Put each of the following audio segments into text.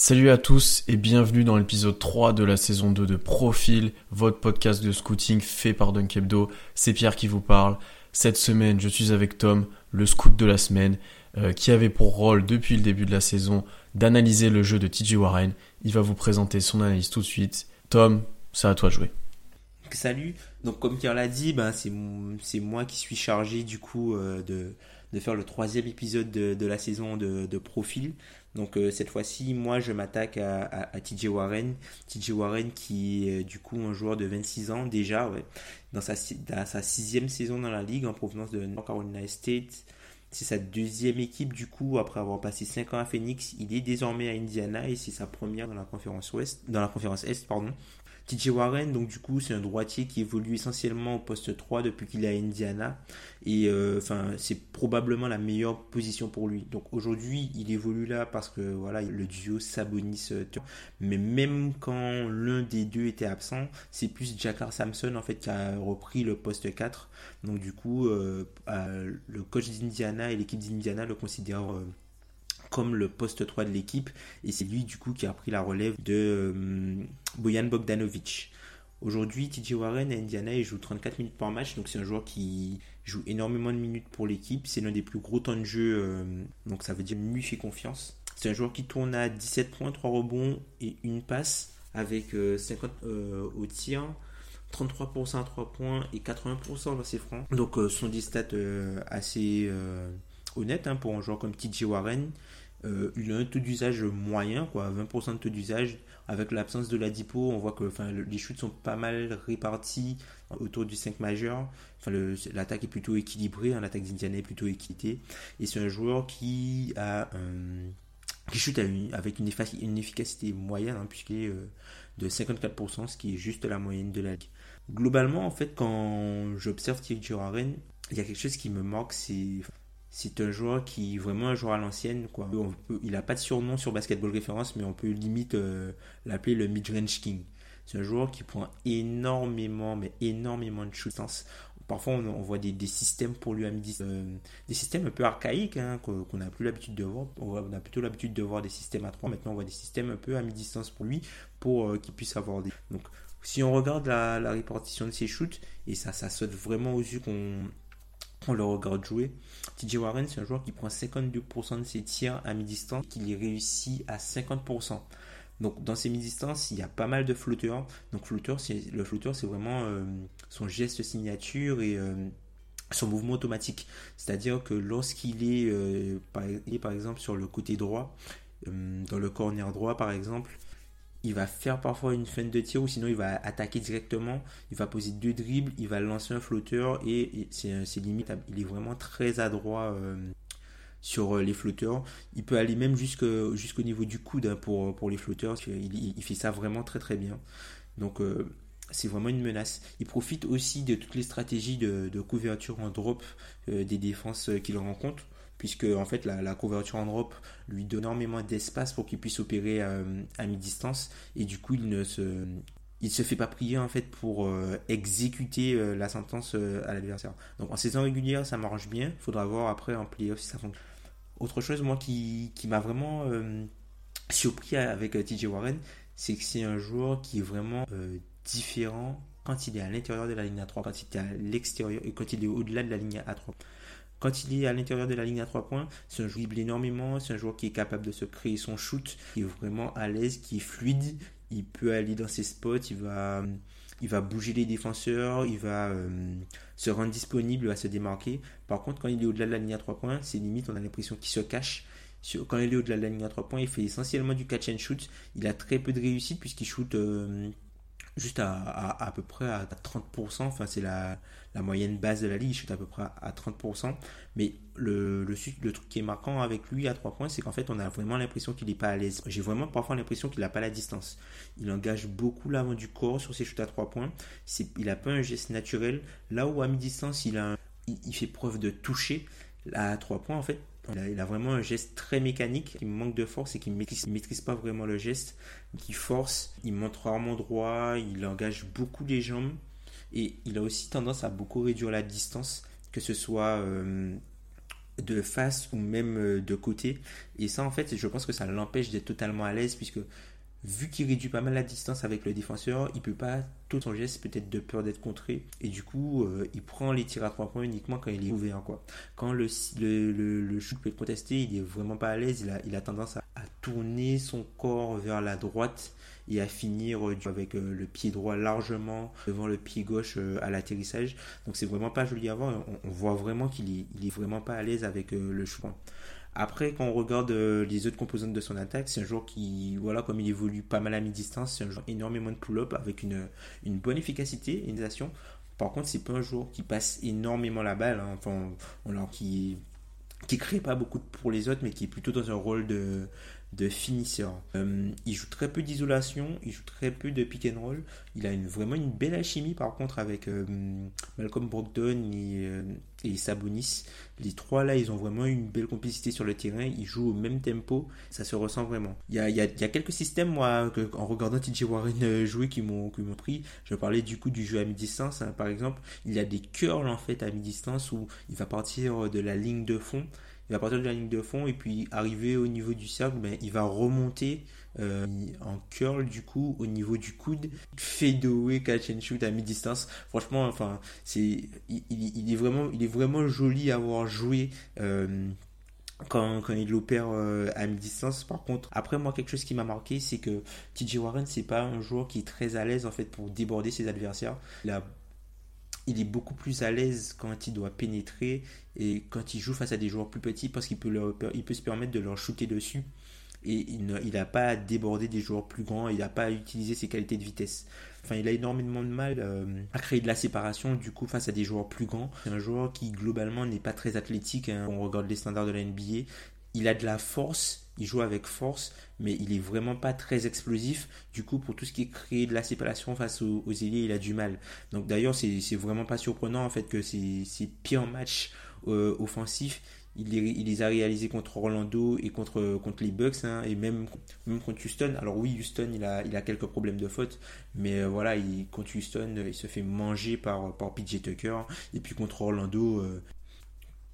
Salut à tous et bienvenue dans l'épisode 3 de la saison 2 de Profil, votre podcast de scouting fait par Dunkebdo. C'est Pierre qui vous parle. Cette semaine, je suis avec Tom, le scout de la semaine, euh, qui avait pour rôle depuis le début de la saison d'analyser le jeu de TJ Warren. Il va vous présenter son analyse tout de suite. Tom, c'est à toi de jouer. Salut. Donc comme Pierre l'a dit, ben, c'est moi qui suis chargé du coup euh, de, faire le troisième épisode de, la saison de Profil. Donc euh, cette fois-ci, moi je m'attaque à, TJ Warren. TJ Warren qui est du coup un joueur de 26 ans déjà, ouais, dans, sa, dans sa sixième saison dans la ligue en provenance de North Carolina State. C'est sa deuxième équipe du coup après avoir passé 5 ans à Phoenix. Il est désormais à Indiana et c'est sa première dans la conférence ouest, dans la conférence est pardon. TJ Warren, donc du coup, c'est un droitier qui évolue essentiellement au poste 3 depuis qu'il est à Indiana. Et euh, enfin, c'est probablement la meilleure position pour lui. Donc aujourd'hui, il évolue là parce que voilà, le duo Sabonis. Euh, mais même quand l'un des deux était absent, c'est plus Jakar Samson en fait qui a repris le poste 4. Donc du coup, euh, le coach d'Indiana et l'équipe d'Indiana le considèrent comme le poste 3 de l'équipe. Et c'est lui, du coup, qui a pris la relève de euh, Boyan Bogdanovic. Aujourd'hui, TJ Warren à Indiana, il joue 34 minutes par match. Donc, c'est un joueur qui joue énormément de minutes pour l'équipe. C'est l'un des plus gros temps de jeu. Euh, donc, ça veut dire lui fait confiance. C'est un joueur qui tourne à 17 points, 3 rebonds et une passe avec 50 euh, au tir. 33% à 3 points et 80% dans ses francs. Donc, ce sont des stats assez honnêtes hein, pour un joueur comme TJ Warren. Euh, il a un taux d'usage moyen, quoi, 20% de taux d'usage. Avec l'absence de la dipo, on voit que enfin, les shoots sont pas mal répartis autour du 5 majeur. Enfin, l'attaque est plutôt équilibrée, hein, l'attaque d'Indiana est plutôt équitée. Et c'est un joueur qui a qui shoot avec une, efficacité moyenne, hein, puisqu'il est euh, de 54%, ce qui est juste la moyenne de la ligue. Globalement, en fait, quand j'observe Thierry Warren, il y a quelque chose qui me manque, c'est c'est un joueur qui est vraiment un joueur à l'ancienne. Quoi. il n'a pas de surnom sur Basketball Référence, mais on peut limite euh, l'appeler le Midrange King. C'est un joueur qui prend énormément, mais énormément de shoots. Parfois, on, voit des, systèmes pour lui à midi, euh, des systèmes un peu archaïques hein, qu'on n'a plus l'habitude de voir. On a plutôt l'habitude de voir des systèmes à 3. Maintenant, on voit des systèmes un peu à mi-distance pour lui, pour euh, qu'il puisse avoir des. Donc, si on regarde la, la répartition de ses shoots, et ça, ça saute vraiment aux yeux qu'on on le regarde jouer. TJ Warren, c'est un joueur qui prend 52% de ses tirs à mi-distance, qui les réussit à 50%. Donc dans ces mi-distances, il y a pas mal de flotteurs. Donc flotteur, le flotteur, c'est vraiment euh, son geste signature et euh, son mouvement automatique. C'est-à-dire que lorsqu'il est, euh, est, par exemple sur le côté droit, dans le corner droit par exemple, il va faire parfois une fin de tir ou sinon il va attaquer directement, il va poser deux dribbles, il va lancer un flotteur et, c'est limite, il est vraiment très adroit euh, sur euh, les flotteurs. Il peut aller même jusqu'au niveau du coude hein, pour, les flotteurs, il, fait ça vraiment très très bien. Donc euh, c'est vraiment une menace. Il profite aussi de toutes les stratégies de couverture en drop des défenses qu'il rencontre puisque en fait la, couverture en drop lui donne énormément d'espace pour qu'il puisse opérer euh, à, mi-distance et du coup il ne se il se fait pas prier en fait pour euh, exécuter euh, la sentence à l'adversaire. Donc en saison régulière ça marche bien, faudra voir après en playoff si ça fonctionne. Autre chose moi qui, qui m'a vraiment surpris avec TJ Warren, c'est que c'est un joueur qui est vraiment différent quand il est à l'intérieur de la ligne A3, quand il est à l'extérieur et quand il est au-delà de la ligne A3. Quand il est à l'intérieur de la ligne à 3 points, c'est un joueur qui énormément, c'est un joueur qui est capable de se créer son shoot, qui est vraiment à l'aise, qui est fluide, il peut aller dans ses spots, il va, bouger les défenseurs, il va euh, se rendre disponible, va se démarquer. Par contre, quand il est au-delà de la ligne à 3 points, c'est limite, on a l'impression qu'il se cache. Quand il est au-delà de la ligne à 3 points, il fait essentiellement du catch and shoot. Il a très peu de réussite puisqu'il shoot euh, juste à, à, peu près à 30%. Enfin, c'est la, moyenne base de la ligue, il chute à peu près à 30%. Mais le, le, le, truc qui est marquant avec lui à 3 points, c'est qu'en fait, on a vraiment l'impression qu'il n'est pas à l'aise. J'ai vraiment parfois l'impression qu'il n'a pas la distance. Il engage beaucoup l'avant du corps sur ses shoots à 3 points. Il n'a pas un geste naturel. Là où à mi-distance, il, a, il, fait preuve de toucher, à 3 points, en fait, il a, vraiment un geste très mécanique, qui manque de force et qui ne maîtrise, pas vraiment le geste, qui force, il monte rarement droit, il engage beaucoup les jambes et il a aussi tendance à beaucoup réduire la distance, que ce soit euh, de face ou même euh, de côté. Et ça, en fait, je pense que ça l'empêche d'être totalement à l'aise puisque vu qu'il réduit pas mal la distance avec le défenseur, il peut pas tout son geste peut-être de peur d'être contré et du coup euh, il prend les tirs à trois points uniquement quand il est ouvert quoi. Quand le, le, le, shoot peut être contesté, il est vraiment pas à l'aise, il a, tendance à, tourner son corps vers la droite et à finir euh, avec euh, le pied droit largement devant le pied gauche à l'atterrissage. Donc c'est vraiment pas joli à voir, on, voit vraiment qu'il est, il est vraiment pas à l'aise avec le shoot. Après, quand on regarde euh, les autres composantes de son attaque, c'est un joueur qui, voilà, comme il évolue pas mal à mi-distance, c'est un joueur énormément de pull-up avec une, bonne efficacité, une action. Par contre, c'est pas un joueur qui passe énormément la balle, hein. enfin, qui qui crée pas beaucoup pour les autres, mais qui est plutôt dans un rôle de, de finisseur. Euh, il joue très peu d'isolation, il joue très peu de pick and roll. Il a vraiment une belle alchimie par contre avec euh, Malcolm Brogdon et, euh, et, Sabonis. Les trois là, ils ont vraiment une belle complicité sur le terrain. Ils jouent au même tempo, ça se ressent vraiment. Il y a, quelques systèmes, moi, en regardant TJ Warren jouer qui m'ont pris. Je parlais du coup du jeu à mi-distance, hein, par exemple. Il y a des curls en fait à mi-distance où il va partir de la ligne de fond il va partir de la ligne de fond et puis arriver au niveau du cercle, ben, il va remonter euh, en curl du coup au niveau du coude, fade away catch and shoot à mi-distance. Franchement, enfin, c'est, il, est vraiment, joli à avoir joué. Euh, quand, il opère euh, à mi-distance. Par contre, après moi, quelque chose qui m'a marqué, c'est que TJ Warren, c'est pas un joueur qui est très à l'aise en fait pour déborder ses adversaires. Il est beaucoup plus à l'aise quand il doit pénétrer et quand il joue face à des joueurs plus petits parce qu'il peut, se permettre de leur shooter dessus. Et il n'a pas à déborder des joueurs plus grands, il n'a pas à utiliser ses qualités de vitesse. Enfin, il a énormément de mal euh, à créer de la séparation du coup face à des joueurs plus grands. C'est un joueur qui globalement n'est pas très athlétique. Hein. On regarde les standards de la NBA. Il a de la force, il joue avec force, mais il est vraiment pas très explosif. Du coup, pour tout ce qui est créer de la séparation face aux, aux il a du mal. Donc d'ailleurs, c'est vraiment pas surprenant en fait que ses, pires matchs euh, offensifs, il les, a réalisés contre Orlando et contre, contre les Bucks, hein, et même, contre Houston. Alors oui, Houston, il a, quelques problèmes de faute, mais euh, voilà, il, contre Houston, il se fait manger par, par PJ Tucker, et puis contre Orlando, euh,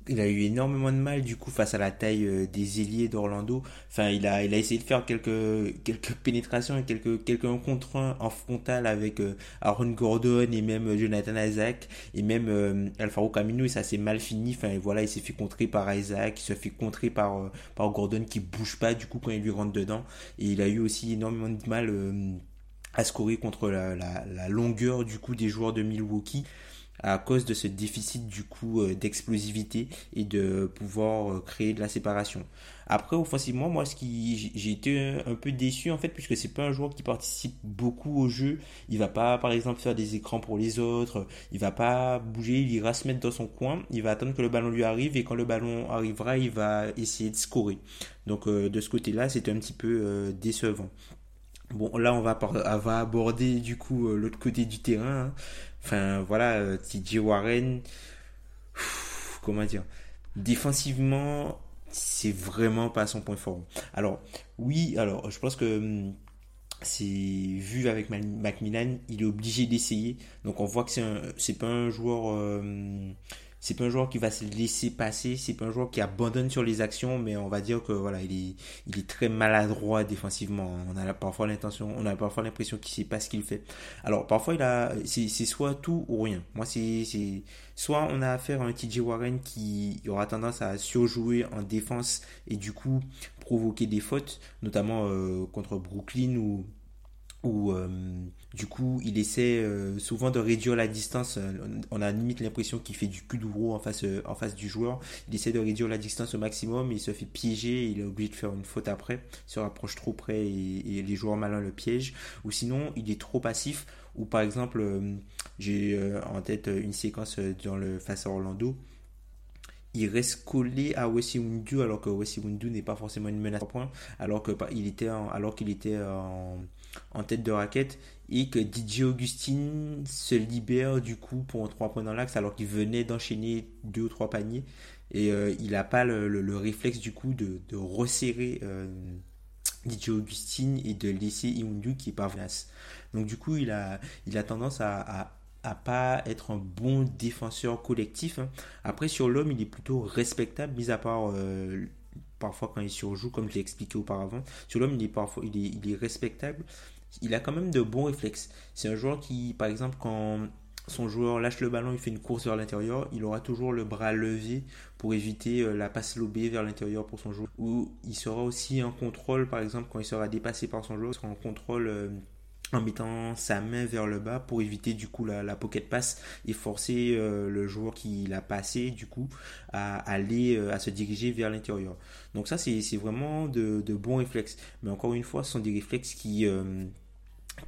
il a eu énormément de mal du coup face à la taille euh, des ailiers d'Orlando. Enfin, il a, il a essayé de faire quelques, quelques pénétrations et quelques, quelques contre en frontal avec euh, Aaron Gordon et même euh, Jonathan Isaac et même Alfaro Camino et ça s'est mal fini. Enfin, voilà, il s'est fait contrer par Isaac, il se fait contrer par, par Gordon qui bouge pas du coup quand il lui rentre dedans. Et il a eu aussi énormément de mal à scorer contre la, la, la longueur du coup des joueurs de Milwaukee à cause de ce déficit du coup euh, d'explosivité et de pouvoir euh, créer de la séparation. Après offensivement, moi ce qui j'ai été un peu déçu en fait puisque c'est pas un joueur qui participe beaucoup au jeu, il va pas par exemple faire des écrans pour les autres, il va pas bouger, il ira se mettre dans son coin, il va attendre que le ballon lui arrive et quand le ballon arrivera, il va essayer de scorer. Donc euh, de ce côté-là, c'était un petit peu décevant. Bon, là, on va, va aborder du coup l'autre côté du terrain. Hein. Enfin, voilà, euh, TJ Warren, comment dire, défensivement, c'est vraiment pas son point fort. Alors, oui, alors, je pense que hum, c'est vu avec Macmillan, il est obligé d'essayer. Donc, on voit que c'est pas un joueur. Euh, c'est pas un joueur qui va se laisser passer, c'est pas un joueur qui abandonne sur les actions, mais on va dire que voilà, il est, très maladroit défensivement. On a parfois l'intention, on a parfois l'impression qu'il sait pas ce qu'il fait. Alors parfois il a, c'est soit tout ou rien. Moi c'est, c'est soit on a affaire à un TJ Warren qui aura tendance à surjouer en défense et du coup provoquer des fautes, notamment euh, contre Brooklyn ou euh, du coup il essaie euh, souvent de réduire la distance. On a limite l'impression qu'il fait du cul en face, euh, en face du joueur. Il essaie de réduire la distance au maximum, il se fait piéger, il est obligé de faire une faute après, il se rapproche trop près et, les joueurs malins le piègent. Ou sinon il est trop passif, ou par exemple j'ai en tête une séquence dans le face à Orlando il reste collé à Wessimundu alors que Wessimundu n'est pas forcément une menace à point alors que était alors qu'il était en, tête de raquette et que DJ Augustine se libère du coup pour un 3 points dans l'axe alors qu'il venait d'enchaîner deux ou trois paniers et euh, il n'a pas le, réflexe du coup de, resserrer euh, DJ Augustine et de laisser Imundu qui est pas. Donc du coup il a, il a tendance à, pas être un bon défenseur collectif. Hein. Après sur l'homme il est plutôt respectable mis à part... Euh, parfois quand il surjoue, comme je l'ai expliqué auparavant. Sur l'homme, il est parfois il est, il est respectable. Il a quand même de bons réflexes. C'est un joueur qui, par exemple, quand son joueur lâche le ballon, il fait une course vers l'intérieur, il aura toujours le bras levé pour éviter euh, la passe lobée vers l'intérieur pour son joueur. Ou il sera aussi en contrôle, par exemple, quand il sera dépassé par son joueur, il sera en contrôle euh, en mettant sa main vers le bas pour éviter du coup la, pocket pass et forcer euh, le joueur qui l'a passé du coup à aller euh, à se diriger vers l'intérieur. Donc ça c'est vraiment de, bons réflexes. Mais encore une fois ce sont des réflexes qui euh,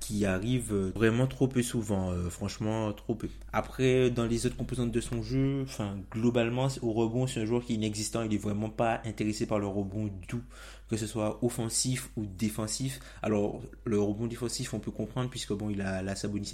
qui arrivent vraiment trop peu souvent, franchement trop peu. Après, dans les autres composantes de son jeu, enfin globalement au rebond, c'est un joueur qui est inexistant, il est vraiment pas intéressé par le rebond du tout que ce soit offensif ou défensif. Alors, le rebond défensif, on peut comprendre, puisque bon, il a la Sabonis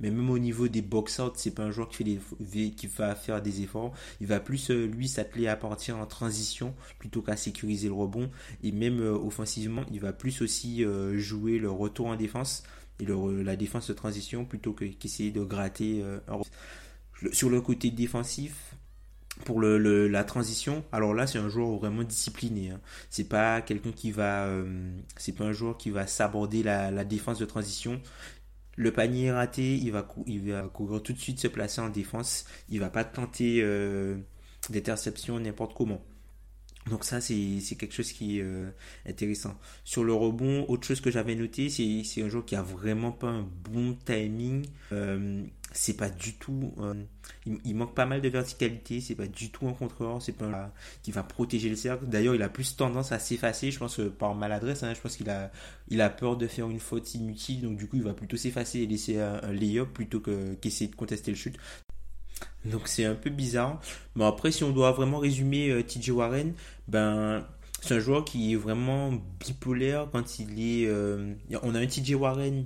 mais même au niveau des box-out, c'est pas un joueur qui, fait des, qui va faire des efforts. Il va plus, euh, lui, s'atteler à partir en transition plutôt qu'à sécuriser le rebond. Et même euh, offensivement, il va plus aussi euh, jouer le retour en défense la défense de transition plutôt qu'essayer de gratter. sur le côté défensif, pour le, la transition, alors là c'est un joueur vraiment discipliné. Hein. C'est pas quelqu'un qui va, euh, c'est pas un joueur qui va s'aborder la, la, défense de transition. Le panier est raté, il va, il va courir tout de suite se placer en défense. Il va pas tenter euh, d'interception n'importe comment. Donc ça, c'est quelque chose qui est euh, intéressant. Sur le rebond, autre chose que j'avais noté, c'est un joueur qui a vraiment pas un bon timing. Euh, c'est pas du tout euh, il, manque pas mal de verticalité c'est pas du tout un contrôleur c'est pas un, qui va protéger le cercle d'ailleurs il a plus tendance à s'effacer je pense par maladresse hein, je pense qu'il a il a peur de faire une faute inutile donc du coup il va plutôt s'effacer et laisser un, lay-up plutôt qu'essayer de contester le chute donc c'est un peu bizarre. Mais après, si on doit vraiment résumer euh, TJ Warren, ben c'est un joueur qui est vraiment bipolaire quand il est. Euh, on a un TJ Warren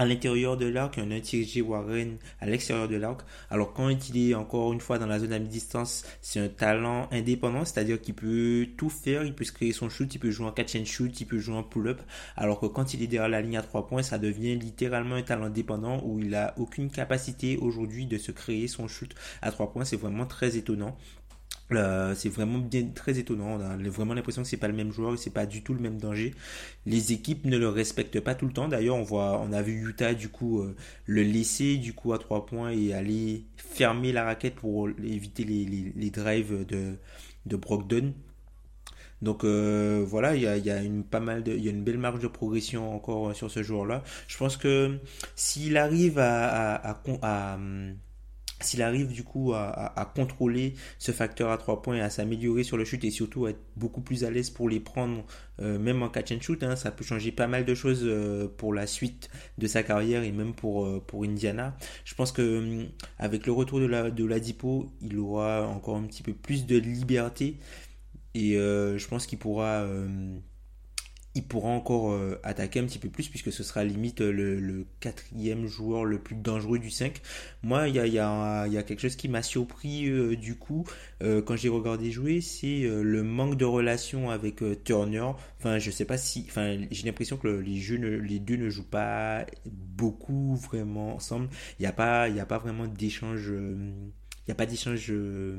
à l'intérieur de l'arc et un TJ Warren à l'extérieur de l'arc. Alors quand il est encore une fois dans la zone à mi-distance, c'est un talent indépendant, c'est-à-dire qu'il peut tout faire, il peut se créer son shoot, il peut jouer en catch and shoot, il peut jouer en pull-up. Alors que quand il est derrière la ligne à 3 points, ça devient littéralement un talent dépendant où il a aucune capacité aujourd'hui de se créer son shoot à 3 points. C'est vraiment très étonnant. Euh, c'est vraiment bien très étonnant. On a vraiment l'impression que c'est pas le même joueur, c'est pas du tout le même danger. Les équipes ne le respectent pas tout le temps. D'ailleurs, on voit, on a vu Utah du coup euh, le laisser du coup à trois points et aller fermer la raquette pour éviter les, les, drives de de Brogdon. Donc euh, voilà, il y a, y a, une pas mal de, il y a une belle marge de progression encore sur ce joueur-là. Je pense que s'il arrive à, à, à, à s'il arrive du coup à, contrôler ce facteur à 3 points et à s'améliorer sur le shoot et surtout à être beaucoup plus à l'aise pour les prendre euh, même en catch and shoot, hein, ça peut changer pas mal de choses euh, pour la suite de sa carrière et même pour, euh, pour Indiana. Je pense que hum, avec le retour de la de l'Adipo, il aura encore un petit peu plus de liberté et je pense qu'il pourra hum, il pourra encore euh, attaquer un petit peu plus puisque ce sera limite euh, le, quatrième joueur le plus dangereux du 5. Moi, il y a, y, quelque chose qui m'a surpris euh, du coup quand j'ai regardé jouer, c'est le manque de relation avec Turner. Enfin, je sais pas si, enfin, j'ai l'impression que les deux ne jouent pas beaucoup vraiment ensemble. Il n'y a pas, il y a pas vraiment d'échange n'y a pas d'échange euh,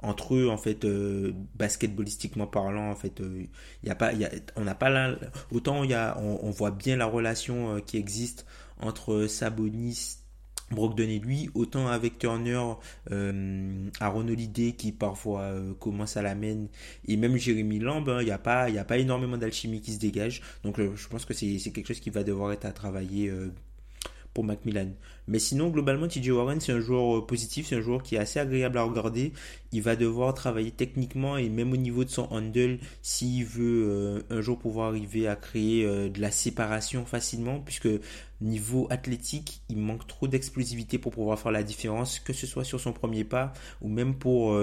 entre eux en fait euh, basketballistiquement parlant en fait euh, il y a pas y a, on n'a pas là autant y a on, voit bien la relation qui existe entre Sabonis Brogdon et lui, autant avec Turner, euh, Aaron Holiday qui parfois euh, commence à la main, et même Jérémy Lamb, hein, il n'y a, pas, a pas énormément d'alchimie qui se dégage. Donc euh, je pense que c'est quelque chose qui va devoir être à travailler pour Macmillan. Mais sinon, globalement, TJ Warren, c'est un joueur euh, positif, c'est un joueur qui est assez agréable à regarder. Il va devoir travailler techniquement et même au niveau de son handle, s'il veut euh, un jour pouvoir arriver à créer euh, de la séparation facilement, puisque niveau athlétique, il manque trop d'explosivité pour pouvoir faire la différence, que ce soit sur son premier pas ou même pour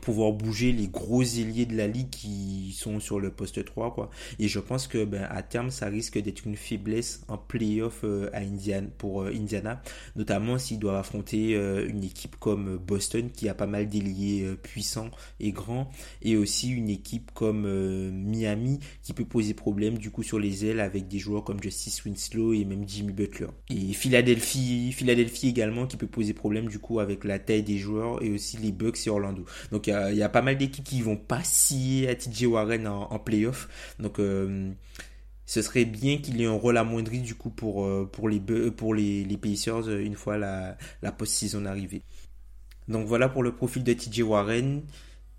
pouvoir bouger les gros ailiers de la ligue qui sont sur le poste 3 quoi. Et je pense que ben, à terme ça risque d'être une faiblesse en playoff euh, à Indiana pour euh, Indiana. Notamment s'ils doivent affronter euh, une équipe comme Boston qui a pas mal d'ailiers puissants et grands et aussi une équipe comme Miami qui peut poser problème du coup sur les ailes avec des joueurs comme Justice Winslow et même Jimmy Butler. Et Philadelphie Philadelphie également qui peut poser problème du coup avec la taille des joueurs et aussi les Bucks et Orlando. Donc donc il y, a pas mal d'équipes qui vont pas scier à TJ Warren en, playoff. Donc euh, ce serait bien qu'il ait un rôle amoindri du coup pour, euh, pour, les, pour les, Pacers euh, une fois la, la post-saison arrivée. Donc voilà pour le profil de TJ Warren.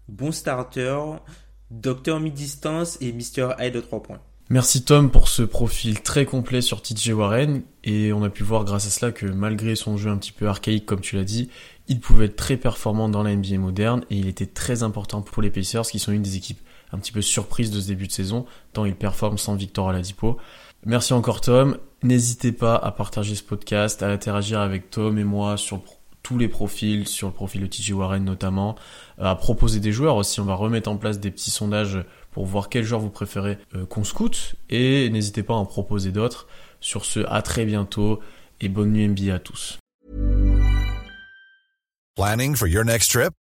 Bon starter, docteur mi-distance et Mr. High de 3 points. Merci Tom pour ce profil très complet sur TJ Warren et on a pu voir grâce à cela que malgré son jeu un petit peu archaïque comme tu l'as dit, il pouvait être très performant dans la NBA moderne et il était très important pour les Pacers qui sont une des équipes un petit peu surprises de ce début de saison tant il performe sans Victor Aladipo. Merci encore Tom. N'hésitez pas à partager ce podcast, à interagir avec Tom et moi sur tous les profils, sur le profil de TJ Warren notamment, à proposer des joueurs aussi. On va remettre en place des petits sondages pour voir quel joueur vous préférez euh, qu'on scoute et n'hésitez pas à en proposer d'autres. Sur ce, à très bientôt et bonne nuit NBA à tous. Planning for your next trip?